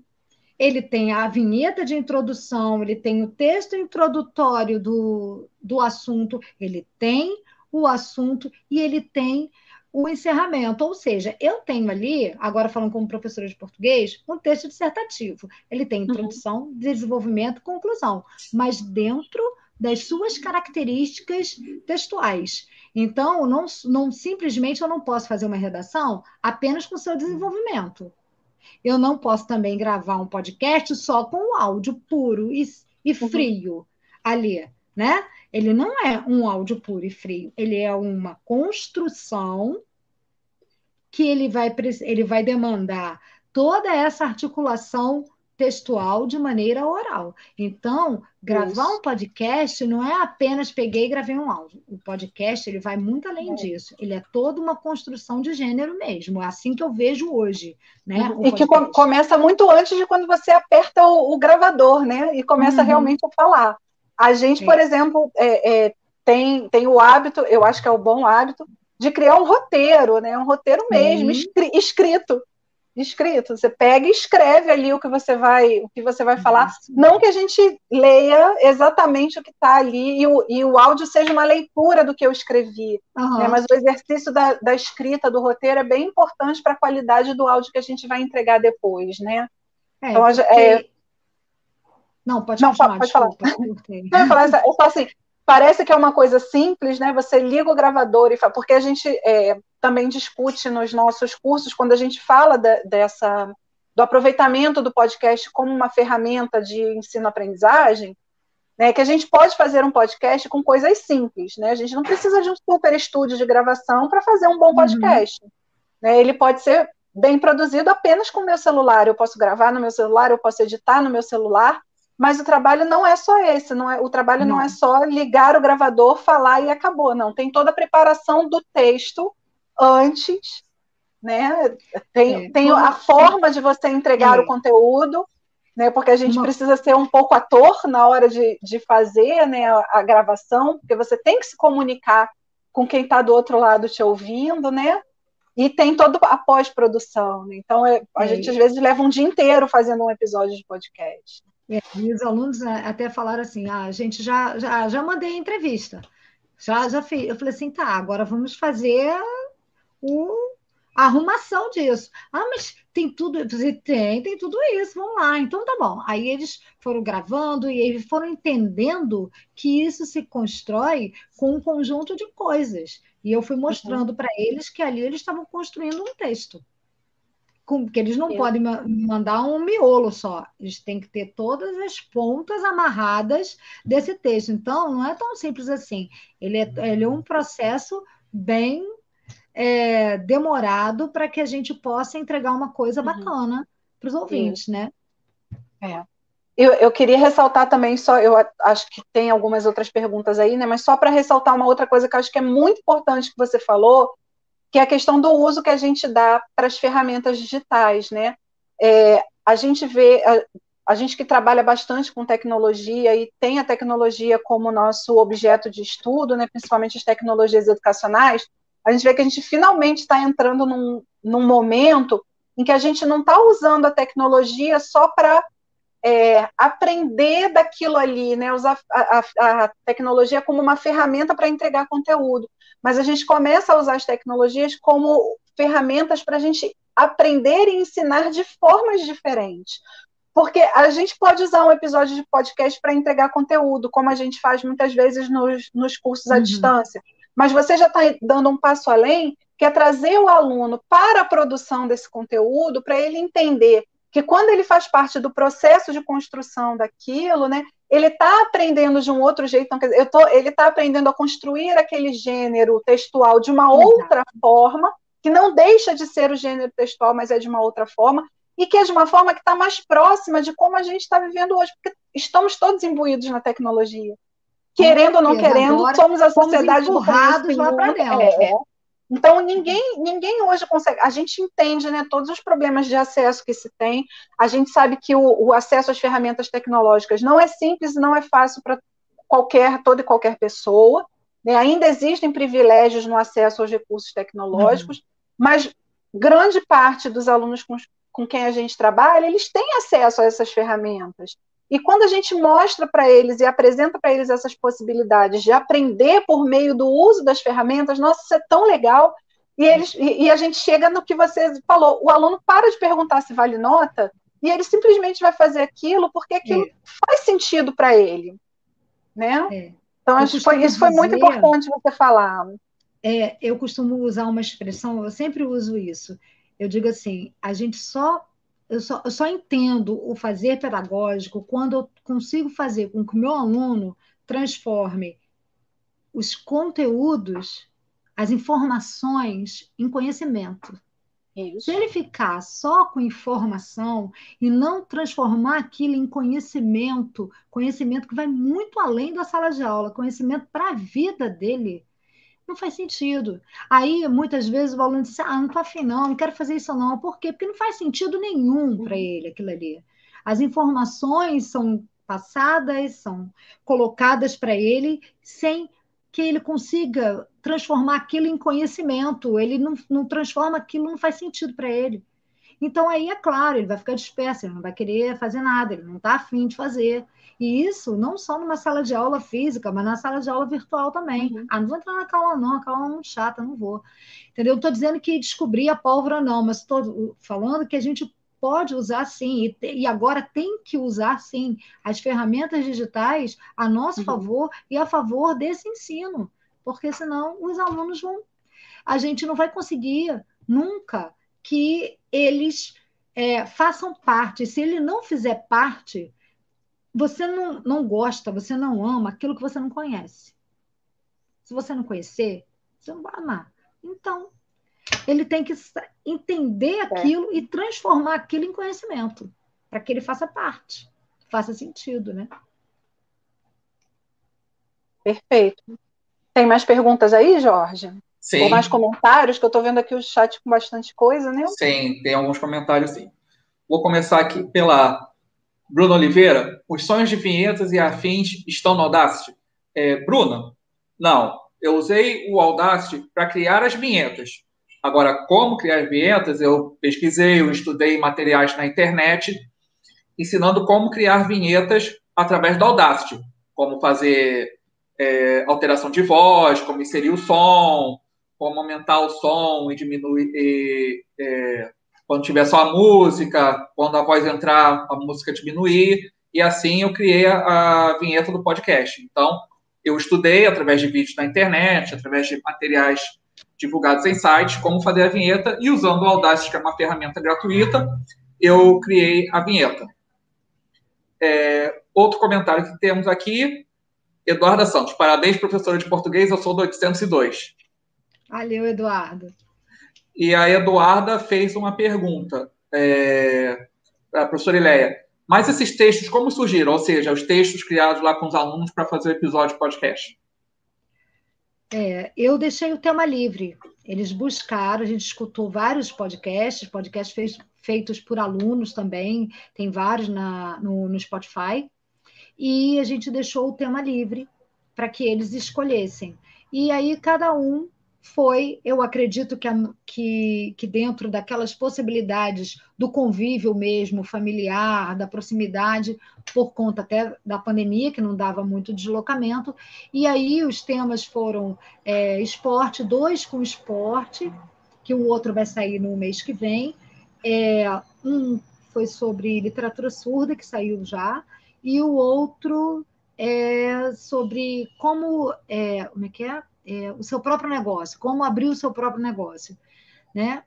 ele tem a vinheta de introdução, ele tem o texto introdutório do, do assunto, ele tem o assunto e ele tem o encerramento. Ou seja, eu tenho ali, agora falando como professora de português, um texto dissertativo. Ele tem uhum. introdução, uhum. desenvolvimento, conclusão, mas dentro das suas características textuais. Então, não, não simplesmente eu não posso fazer uma redação apenas com seu desenvolvimento. Eu não posso também gravar um podcast só com o áudio puro e, e uhum. frio uhum. ali, né? Ele não é um áudio puro e frio, ele é uma construção que ele vai, ele vai demandar toda essa articulação textual de maneira oral. Então, gravar Isso. um podcast não é apenas peguei e gravei um áudio. O podcast ele vai muito além é. disso. Ele é toda uma construção de gênero mesmo. É assim que eu vejo hoje, né?
E que começa muito antes de quando você aperta o, o gravador, né? E começa uhum. realmente a falar. A gente, é. por exemplo, é, é, tem, tem o hábito, eu acho que é o bom hábito, de criar um roteiro, né? Um roteiro mesmo, escri escrito. Escrito. Você pega e escreve ali o que você vai, o que você vai falar. Isso. Não que a gente leia exatamente o que está ali e o, e o áudio seja uma leitura do que eu escrevi. Uhum. Né? Mas o exercício da, da escrita do roteiro é bem importante para a qualidade do áudio que a gente vai entregar depois, né?
É, então, porque... é... Não, pode, não, pode,
pode falar. Não, eu, falar, eu falo assim, parece que é uma coisa simples, né? Você liga o gravador e fala, porque a gente é, também discute nos nossos cursos quando a gente fala de, dessa do aproveitamento do podcast como uma ferramenta de ensino-aprendizagem, né? Que a gente pode fazer um podcast com coisas simples, né? A gente não precisa de um super estúdio de gravação para fazer um bom uhum. podcast. Uhum. Né? Ele pode ser bem produzido apenas com o meu celular. Eu posso gravar no meu celular, eu posso editar no meu celular mas o trabalho não é só esse, não é, o trabalho não. não. é só ligar o gravador, falar e acabou, não. Tem toda a preparação do texto antes, né? Tem, é, tem a forma de você entregar é. o conteúdo, né? Porque a gente Uma... precisa ser um pouco ator na hora de, de fazer né, a, a gravação, porque você tem que se comunicar com quem está do outro lado te ouvindo, né? E tem toda a pós-produção. Né? Então, é, a é. gente às vezes leva um dia inteiro fazendo um episódio de podcast.
É, e os alunos né, até falaram assim: ah, a gente já, já, já mandei entrevista, já, já fiz. Eu falei assim: tá, agora vamos fazer o, a arrumação disso. Ah, mas tem tudo, tem, tem tudo isso, vamos lá, então tá bom. Aí eles foram gravando e eles foram entendendo que isso se constrói com um conjunto de coisas. E eu fui mostrando uhum. para eles que ali eles estavam construindo um texto porque eles não podem mandar um miolo só, eles têm que ter todas as pontas amarradas desse texto. Então, não é tão simples assim. Ele é, ele é um processo bem é, demorado para que a gente possa entregar uma coisa uhum. bacana para os ouvintes, né?
É. Eu, eu, queria ressaltar também, só eu acho que tem algumas outras perguntas aí, né? Mas só para ressaltar uma outra coisa que eu acho que é muito importante que você falou, que é a questão do uso que a gente dá para as ferramentas digitais, né? É, a gente vê, a, a, gente que trabalha bastante com tecnologia e tem a tecnologia como nosso objeto de estudo, né, principalmente as tecnologias educacionais, a gente vê que a gente finalmente está entrando num, num momento em que a gente não está usando a tecnologia só para é, aprender daquilo ali, né? usar a, a, a tecnologia como uma ferramenta para entregar conteúdo, mas a gente começa a usar as tecnologias como ferramentas para a gente aprender e ensinar de formas diferentes. Porque a gente pode usar um episódio de podcast para entregar conteúdo, como a gente faz muitas vezes nos, nos cursos à uhum. distância. Mas você já está dando um passo além, que é trazer o aluno para a produção desse conteúdo, para ele entender que quando ele faz parte do processo de construção daquilo, né, ele está aprendendo de um outro jeito. Então, dizer, tô, ele está aprendendo a construir aquele gênero textual de uma outra forma, que não deixa de ser o gênero textual, mas é de uma outra forma, e que é de uma forma que está mais próxima de como a gente está vivendo hoje, porque estamos todos imbuídos na tecnologia. Querendo ou não querendo, somos a sociedade do lá para dentro. É, então, ninguém, ninguém hoje consegue. A gente entende né, todos os problemas de acesso que se tem, a gente sabe que o, o acesso às ferramentas tecnológicas não é simples, não é fácil para qualquer, toda e qualquer pessoa. Né? Ainda existem privilégios no acesso aos recursos tecnológicos, uhum. mas grande parte dos alunos com, com quem a gente trabalha, eles têm acesso a essas ferramentas. E quando a gente mostra para eles e apresenta para eles essas possibilidades de aprender por meio do uso das ferramentas, nossa, isso é tão legal. E, eles, e, e a gente chega no que você falou: o aluno para de perguntar se vale nota e ele simplesmente vai fazer aquilo porque aquilo é. faz sentido para ele. Né? É. Então, acho foi, isso foi muito importante você falar.
É, eu costumo usar uma expressão, eu sempre uso isso. Eu digo assim: a gente só eu só, eu só entendo o fazer pedagógico quando eu consigo fazer com que o meu aluno transforme os conteúdos, as informações, em conhecimento. Isso. Se ele ficar só com informação e não transformar aquilo em conhecimento, conhecimento que vai muito além da sala de aula, conhecimento para a vida dele, não faz sentido. Aí, muitas vezes, o aluno diz: Ah, não estou afim, não, não quero fazer isso, não. Por quê? Porque não faz sentido nenhum para uhum. ele aquilo ali. As informações são passadas, são colocadas para ele sem que ele consiga transformar aquilo em conhecimento. Ele não, não transforma aquilo, não faz sentido para ele. Então, aí, é claro, ele vai ficar disperso, ele não vai querer fazer nada, ele não está afim de fazer. E isso não só numa sala de aula física, mas na sala de aula virtual também. Uhum. Ah, não vou entrar naquela aula, não, aquela aula é muito chata, não vou. Entendeu? Não estou dizendo que descobrir a pólvora, não, mas estou falando que a gente pode usar sim, e, e, agora tem que usar sim as ferramentas digitais a nosso uhum. favor e a favor desse ensino, porque senão os alunos vão. A gente não vai conseguir nunca que eles é, façam parte. Se ele não fizer parte, você não, não gosta, você não ama aquilo que você não conhece. Se você não conhecer, você não vai amar. Então, ele tem que entender aquilo é. e transformar aquilo em conhecimento, para que ele faça parte, faça sentido, né?
Perfeito. Tem mais perguntas aí, Jorge?
Sim.
Ou mais comentários, que eu estou vendo aqui o chat com bastante coisa, né?
Sim, tem alguns comentários, sim. Vou começar aqui pela Bruno Oliveira, os sonhos de vinhetas e afins estão no Audacity? É, Bruna, não. Eu usei o Audacity para criar as vinhetas. Agora, como criar vinhetas, eu pesquisei, eu estudei materiais na internet, ensinando como criar vinhetas através do Audacity. Como fazer é, alteração de voz, como inserir o som, como aumentar o som e diminuir, e, é, quando tiver só a música, quando a voz entrar, a música diminuir, e assim eu criei a, a vinheta do podcast. Então, eu estudei através de vídeos na internet, através de materiais divulgados em sites, como fazer a vinheta, e usando o Audacity, que é uma ferramenta gratuita, eu criei a vinheta. É, outro comentário que temos aqui, Eduarda Santos. Parabéns, professora de português, eu sou do 802.
Valeu, Eduardo.
E a Eduarda fez uma pergunta é, para a professora Ileia. Mas esses textos, como surgiram? Ou seja, os textos criados lá com os alunos para fazer o episódio podcast?
É, eu deixei o tema livre. Eles buscaram, a gente escutou vários podcasts, podcasts feitos, feitos por alunos também, tem vários na, no, no Spotify, e a gente deixou o tema livre para que eles escolhessem. E aí cada um foi, eu acredito que, que, que dentro daquelas possibilidades do convívio mesmo, familiar, da proximidade, por conta até da pandemia, que não dava muito deslocamento, e aí os temas foram é, esporte, dois com esporte, que o outro vai sair no mês que vem, é, um foi sobre literatura surda, que saiu já, e o outro é sobre como, é, como é que é? É? o seu próprio negócio, como abrir o seu próprio negócio, né?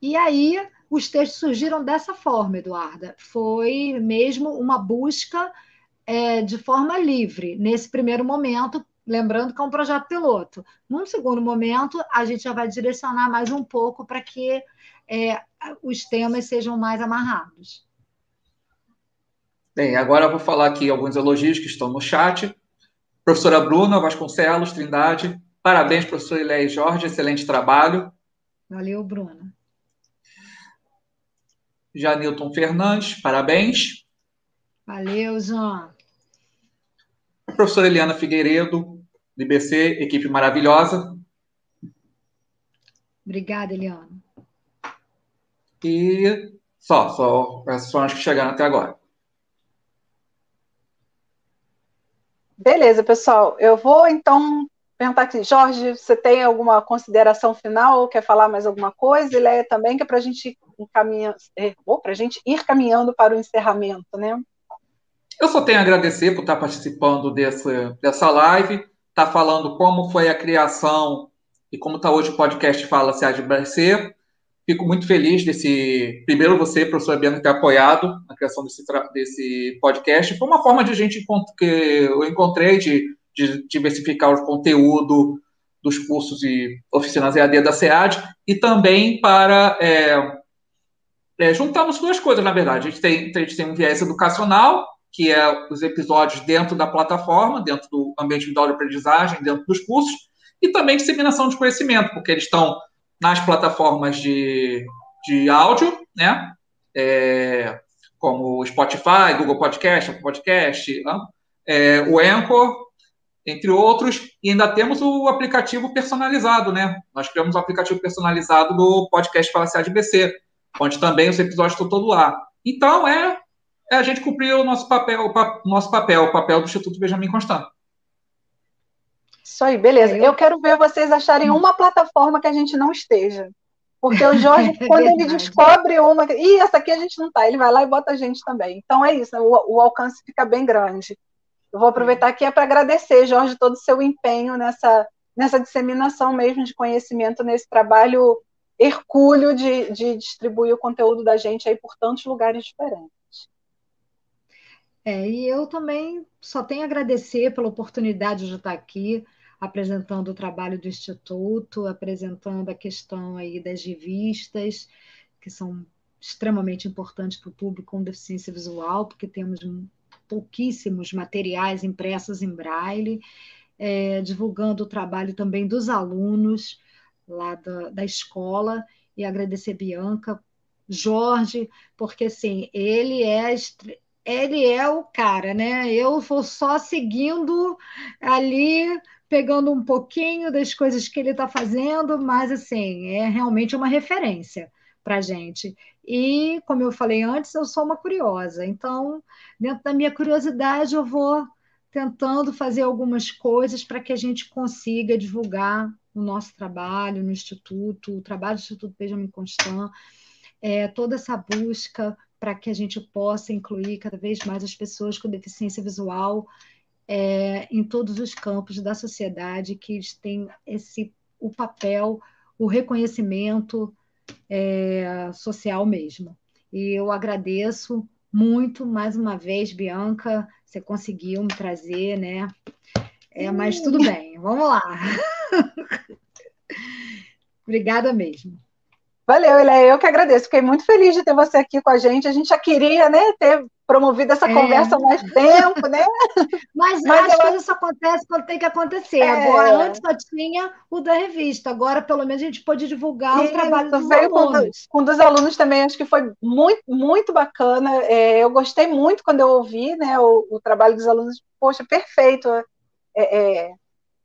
E aí os textos surgiram dessa forma, Eduarda. Foi mesmo uma busca é, de forma livre nesse primeiro momento, lembrando que é um projeto piloto. Num segundo momento, a gente já vai direcionar mais um pouco para que é, os temas sejam mais amarrados.
Bem, agora eu vou falar aqui alguns elogios que estão no chat. Professora Bruna Vasconcelos, Trindade, parabéns, professor Ileia e Jorge, excelente trabalho.
Valeu, Bruna.
Janilton Fernandes, parabéns.
Valeu, João.
Professora Eliana Figueiredo, do IBC, equipe maravilhosa.
Obrigada, Eliana.
E só, só essas foram as que chegaram até agora.
Beleza, pessoal. Eu vou então perguntar aqui, Jorge, você tem alguma consideração final ou quer falar mais alguma coisa? E Leia também, que é para a gente encaminhar, é, para a gente ir caminhando para o encerramento, né?
Eu só tenho a agradecer por estar participando desse, dessa live, estar tá falando como foi a criação e como está hoje o podcast Fala de Brasser. Fico muito feliz desse. Primeiro, você, professor Bianca, ter apoiado a criação desse, desse podcast. Foi uma forma de a gente que eu encontrei de, de diversificar o conteúdo dos cursos e oficinas EAD da SEAD e também para é, é, juntarmos duas coisas, na verdade. A gente, tem, a gente tem um viés educacional, que é os episódios dentro da plataforma, dentro do ambiente de aprendizagem, dentro dos cursos, e também disseminação de conhecimento, porque eles estão nas plataformas de, de áudio, né? É, como Spotify, Google Podcast, Podcast, né? é, o Anchor, entre outros, e ainda temos o aplicativo personalizado, né? Nós criamos um aplicativo personalizado do podcast Falaciar de BC, onde também os episódios estão todos lá. Então, é, é a gente cumprir o nosso papel, o nosso papel, o papel do Instituto Benjamin Constant.
Isso aí, beleza. Eu quero ver vocês acharem uma plataforma que a gente não esteja. Porque o Jorge, [LAUGHS] quando ele descobre uma, e essa aqui a gente não tá, ele vai lá e bota a gente também. Então é isso, o, o alcance fica bem grande. Eu vou aproveitar aqui é para agradecer, Jorge, todo o seu empenho nessa, nessa disseminação mesmo de conhecimento, nesse trabalho hercúleo de, de distribuir o conteúdo da gente aí por tantos lugares diferentes.
É, e eu também só tenho a agradecer pela oportunidade de estar aqui apresentando o trabalho do Instituto, apresentando a questão aí das revistas, que são extremamente importantes para o público com deficiência visual, porque temos pouquíssimos materiais impressos em braille, é, divulgando o trabalho também dos alunos lá da, da escola, e agradecer Bianca, Jorge, porque assim, ele é ele é o cara, né? Eu vou só seguindo ali pegando um pouquinho das coisas que ele está fazendo, mas assim, é realmente uma referência para a gente. E, como eu falei antes, eu sou uma curiosa, então, dentro da minha curiosidade, eu vou tentando fazer algumas coisas para que a gente consiga divulgar o nosso trabalho no Instituto, o trabalho do Instituto Benjamin Constant, é, toda essa busca para que a gente possa incluir cada vez mais as pessoas com deficiência visual é, em todos os campos da sociedade que têm esse o papel, o reconhecimento é, social mesmo. E eu agradeço muito mais uma vez, Bianca, você conseguiu me trazer, né? É, mas tudo bem, vamos lá. [LAUGHS] Obrigada mesmo.
Valeu, Ileia, eu que agradeço. Fiquei muito feliz de ter você aqui com a gente. A gente já queria né, ter promovido essa é. conversa há mais tempo, né? [LAUGHS]
Mas, Mas as eu... coisas só acontecem quando tem que acontecer. É. Agora, antes só tinha o da revista. Agora, pelo menos, a gente pôde divulgar o trabalho dos alunos.
Com, com dos alunos também, acho que foi muito, muito bacana. É, eu gostei muito quando eu ouvi né, o, o, trabalho dos alunos. Poxa, perfeito. É, é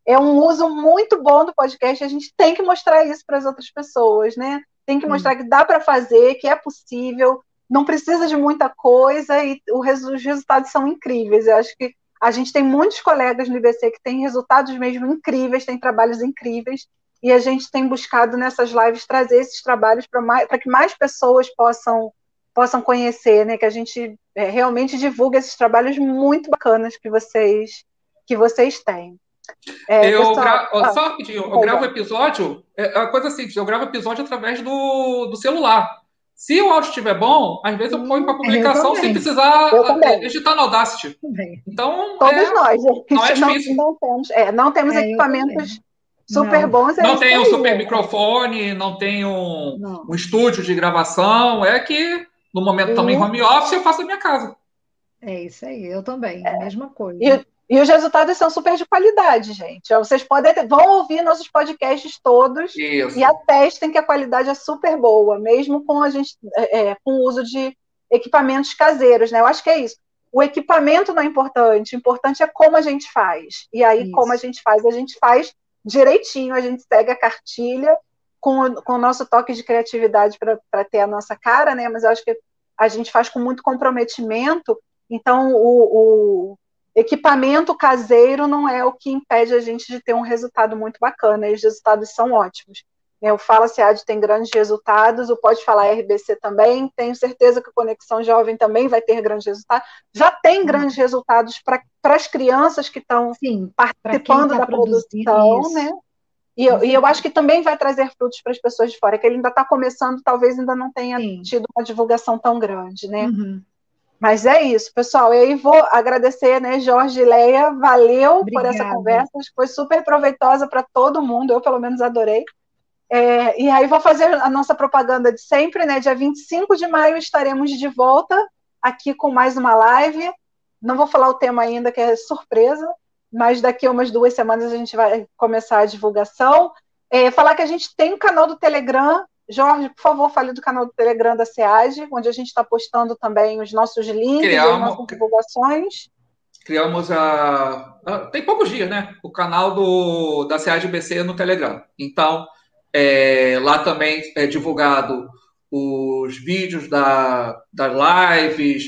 é um uso muito bom do podcast. A gente tem que mostrar isso para as outras pessoas, né? Tem que mostrar que dá para fazer, que é possível, não precisa de muita coisa e os resultados são incríveis. Eu acho que a gente tem muitos colegas no IBC que têm resultados mesmo incríveis, têm trabalhos incríveis, e a gente tem buscado nessas lives trazer esses trabalhos para que mais pessoas possam possam conhecer, né? Que a gente é, realmente divulgue esses trabalhos muito bacanas que vocês que vocês têm.
É, eu pessoal, gra... ah, só rapidinho, eu gravo episódio, é a coisa assim, eu gravo episódio através do, do celular. Se o áudio estiver bom, às vezes eu ponho para publicação sem precisar editar no Audacity. Então,
todos é, nós, gente. Não, é difícil. não, não temos, é, não temos é, equipamentos super
não.
bons.
É não tem um super microfone, não tem um, um estúdio de gravação. É que no momento em home office, eu faço a minha casa.
É isso aí, eu também, a mesma coisa.
E, e os resultados são super de qualidade, gente. Vocês podem vão ouvir nossos podcasts todos
Isso.
e atestem que a qualidade é super boa, mesmo com a gente é, é, com o uso de equipamentos caseiros, né? Eu acho que é isso. O equipamento não é importante, o importante é como a gente faz. E aí, isso. como a gente faz, a gente faz direitinho, a gente segue a cartilha com, com o nosso toque de criatividade para ter a nossa cara, né? Mas eu acho que a gente faz com muito comprometimento. Então, o, o equipamento caseiro não é o que impede a gente de ter um resultado muito bacana, e os resultados são ótimos. É, o Fala SEAD tem grandes resultados, o Pode Falar RBC também, tenho certeza que a Conexão Jovem também vai ter grandes resultados. Já tem grandes resultados para as crianças que estão participando tá da produção, isso. né? E eu, e eu, acho que também vai trazer frutos para as pessoas de fora, que ele ainda está começando, talvez ainda não tenha Sim. tido uma divulgação tão grande, né? Uhum. Mas é isso, pessoal. E aí vou agradecer, né, Jorge e Leia. Valeu Obrigada. por essa conversa. Foi super proveitosa para todo mundo. Eu, pelo menos, adorei. É, e aí vou fazer a nossa propaganda de sempre, né? Dia 25 de maio estaremos de volta aqui com mais uma live. Não vou falar o tema ainda, que é surpresa, mas daqui a umas duas semanas a gente vai começar a divulgação. É, falar que a gente tem um canal do Telegram Jorge, por favor, fale do canal do Telegram da SEAD, onde a gente está postando também os nossos links, Criamos, as nossas divulgações.
Criamos a, a, Tem poucos dias, né? O canal do, da SEAD BC no Telegram. Então, é, lá também é divulgado os vídeos da, das lives,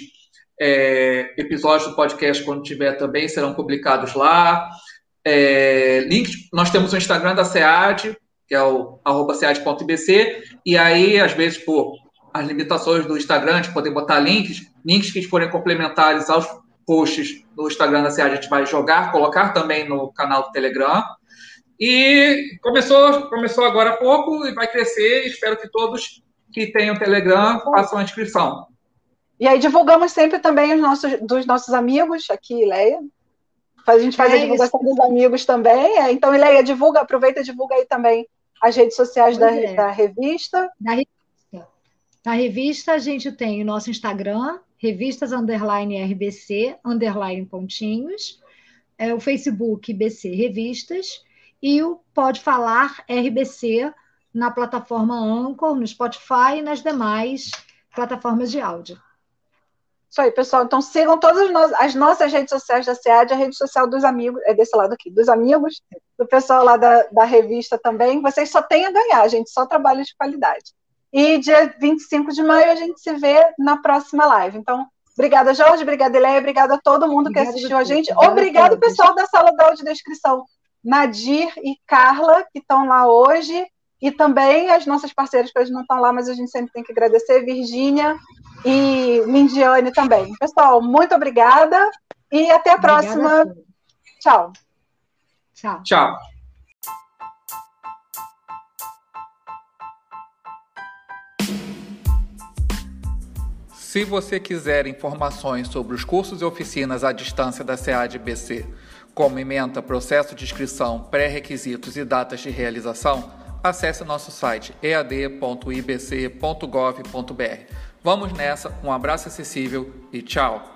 é, episódios do podcast, quando tiver também, serão publicados lá. É, links, nós temos o Instagram da SEAD, que é o arroba e aí, às vezes, por as limitações do Instagram, de poder botar links, links que forem complementares aos posts do Instagram da SEAD, a gente vai jogar, colocar também no canal do Telegram. E começou, começou agora há pouco e vai crescer. Espero que todos que tenham Telegram façam a inscrição.
E aí divulgamos sempre também os nossos, dos nossos amigos, aqui, Leia. A gente faz é a divulgação isso. dos amigos também. É. Então, Leia, divulga, aproveita e divulga aí também as redes sociais da, é. da, revista.
Da revista. Na revista, a gente tem o nosso Instagram, revistas underline RBC, underline pontinhos, é, o Facebook BC Revistas e o Pode Falar RBC na plataforma Anchor, no Spotify e nas demais plataformas de áudio.
Isso aí, pessoal. Então sigam todas as nossas redes sociais da SEAD, a rede social dos amigos, é desse lado aqui, dos amigos, do pessoal lá da, da revista também. Vocês só têm a ganhar, gente, só trabalho de qualidade. E dia 25 de maio a gente se vê na próxima live. Então, obrigada, Jorge, obrigada, Eleia, obrigada a todo mundo que assistiu a gente. Obrigado, pessoal da sala da audiodescrição. Nadir e Carla, que estão lá hoje, e também as nossas parceiras que hoje não estão lá, mas a gente sempre tem que agradecer, Virgínia, e Mindiane também. Pessoal, muito obrigada e até a próxima. A Tchau.
Tchau. Tchau. Se você quiser informações sobre os cursos e oficinas à distância da SEAD-BC, como ementa, processo de inscrição, pré-requisitos e datas de realização, acesse nosso site ead.ibc.gov.br. Vamos nessa, um abraço acessível e tchau!